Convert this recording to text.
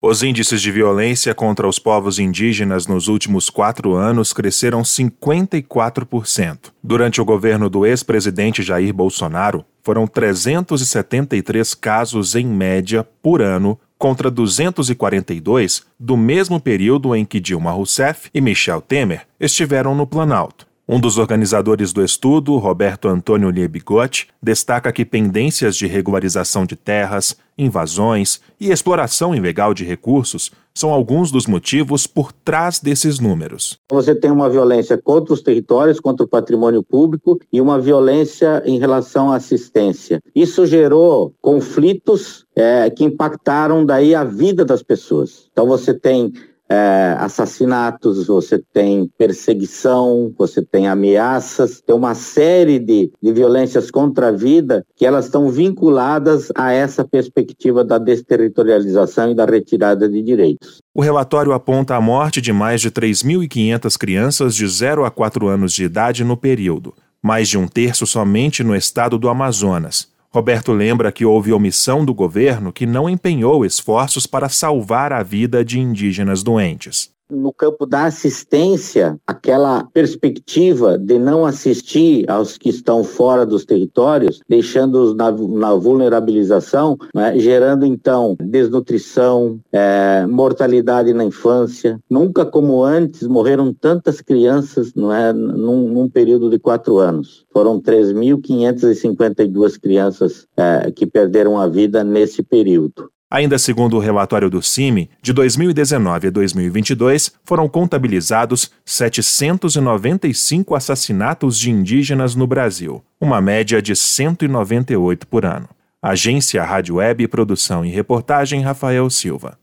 Os índices de violência contra os povos indígenas nos últimos quatro anos cresceram 54%. Durante o governo do ex-presidente Jair Bolsonaro, foram 373 casos em média por ano, contra 242 do mesmo período em que Dilma Rousseff e Michel Temer estiveram no Planalto. Um dos organizadores do estudo, Roberto Antônio Liebigotti, destaca que pendências de regularização de terras, invasões e exploração ilegal de recursos são alguns dos motivos por trás desses números. Você tem uma violência contra os territórios, contra o patrimônio público e uma violência em relação à assistência. Isso gerou conflitos é, que impactaram daí a vida das pessoas. Então você tem é, assassinatos, você tem perseguição, você tem ameaças, tem uma série de, de violências contra a vida que elas estão vinculadas a essa perspectiva da desterritorialização e da retirada de direitos. O relatório aponta a morte de mais de 3.500 crianças de 0 a 4 anos de idade no período, mais de um terço somente no estado do Amazonas. Roberto lembra que houve omissão do governo que não empenhou esforços para salvar a vida de indígenas doentes no campo da assistência, aquela perspectiva de não assistir aos que estão fora dos territórios, deixando-os na, na, vulnerabilização, né, gerando então desnutrição, é, mortalidade na infância. Nunca como antes morreram tantas crianças não é, num, num período de quatro anos. Foram 3.552 crianças é, que perderam a vida nesse período. Ainda segundo o relatório do CIMI, de 2019 a 2022 foram contabilizados 795 assassinatos de indígenas no Brasil, uma média de 198 por ano. Agência Rádio Web, produção e reportagem Rafael Silva.